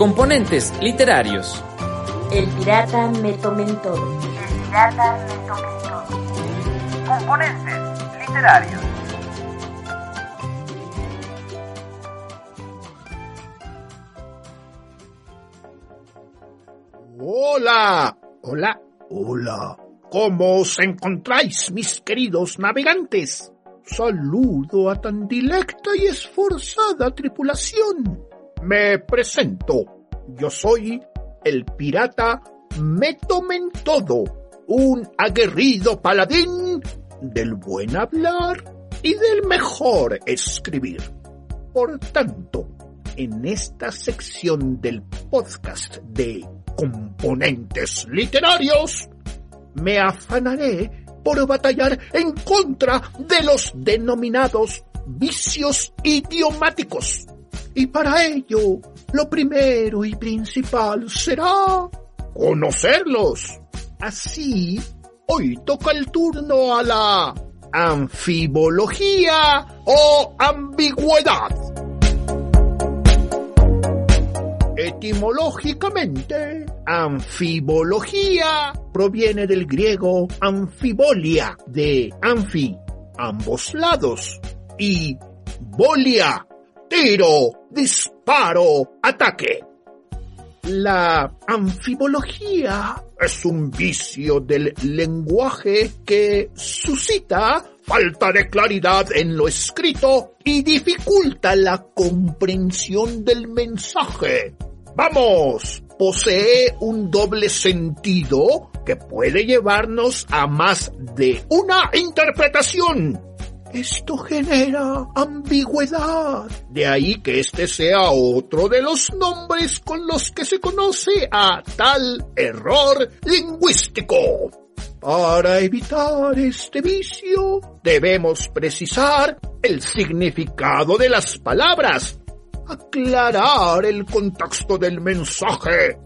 Componentes literarios. El pirata me tomen todo. El pirata me tomen todo. Componentes literarios. Hola, hola, hola. ¿Cómo os encontráis, mis queridos navegantes? Saludo a tan dilecta y esforzada tripulación. Me presento. Yo soy el pirata Me tomen todo, un aguerrido paladín del buen hablar y del mejor escribir. Por tanto, en esta sección del podcast de componentes literarios, me afanaré por batallar en contra de los denominados vicios idiomáticos. Y para ello, lo primero y principal será conocerlos. Así, hoy toca el turno a la anfibología o ambigüedad. Etimológicamente, anfibología proviene del griego anfibolia, de anfi, ambos lados, y bolia, tiro, disparo, ataque. La anfibología es un vicio del lenguaje que suscita falta de claridad en lo escrito y dificulta la comprensión del mensaje. Vamos, posee un doble sentido que puede llevarnos a más de una interpretación. Esto genera ambigüedad. De ahí que este sea otro de los nombres con los que se conoce a tal error lingüístico. Para evitar este vicio, debemos precisar el significado de las palabras, aclarar el contexto del mensaje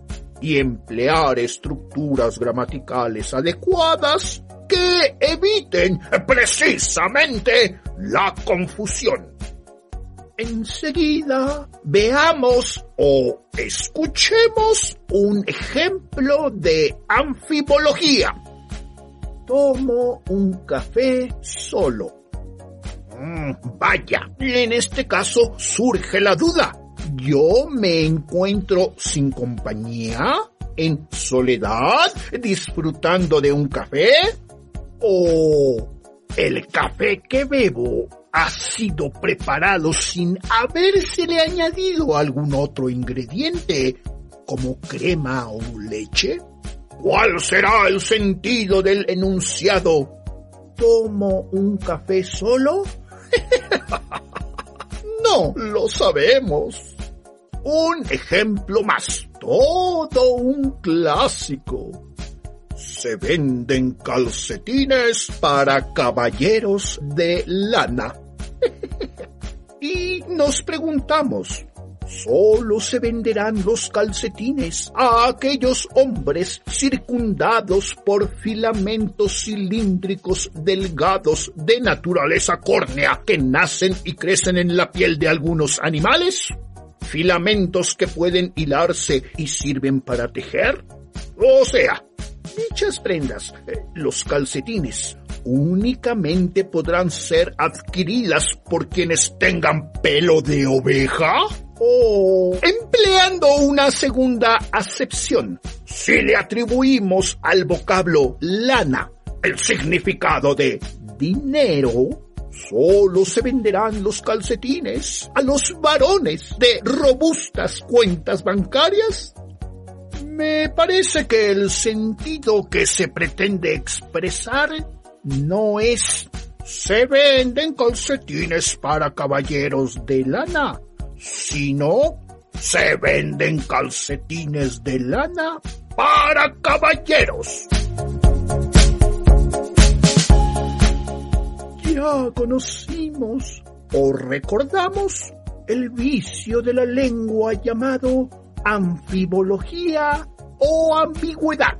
y emplear estructuras gramaticales adecuadas que eviten precisamente la confusión. Enseguida veamos o escuchemos un ejemplo de anfibología. Tomo un café solo. Mm, vaya, en este caso surge la duda. ¿Yo me encuentro sin compañía? ¿En soledad? ¿Disfrutando de un café? ¿O el café que bebo ha sido preparado sin habérsele añadido algún otro ingrediente, como crema o leche? ¿Cuál será el sentido del enunciado? ¿Tomo un café solo? no lo sabemos. Un ejemplo más, todo un clásico. Se venden calcetines para caballeros de lana. y nos preguntamos, Solo se venderán los calcetines a aquellos hombres circundados por filamentos cilíndricos delgados de naturaleza córnea que nacen y crecen en la piel de algunos animales. Filamentos que pueden hilarse y sirven para tejer. O sea, dichas prendas, eh, los calcetines, únicamente podrán ser adquiridas por quienes tengan pelo de oveja? O empleando una segunda acepción, si le atribuimos al vocablo lana el significado de dinero, solo se venderán los calcetines a los varones de robustas cuentas bancarias. Me parece que el sentido que se pretende expresar no es se venden calcetines para caballeros de lana, sino se venden calcetines de lana para caballeros. Ya conocimos o recordamos el vicio de la lengua llamado anfibología o ambigüedad.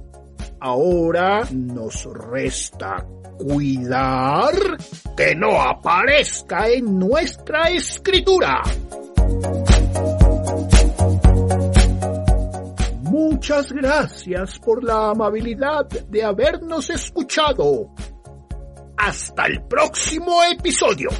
Ahora nos resta cuidar que no aparezca en nuestra escritura. Muchas gracias por la amabilidad de habernos escuchado. Hasta el próximo episodio.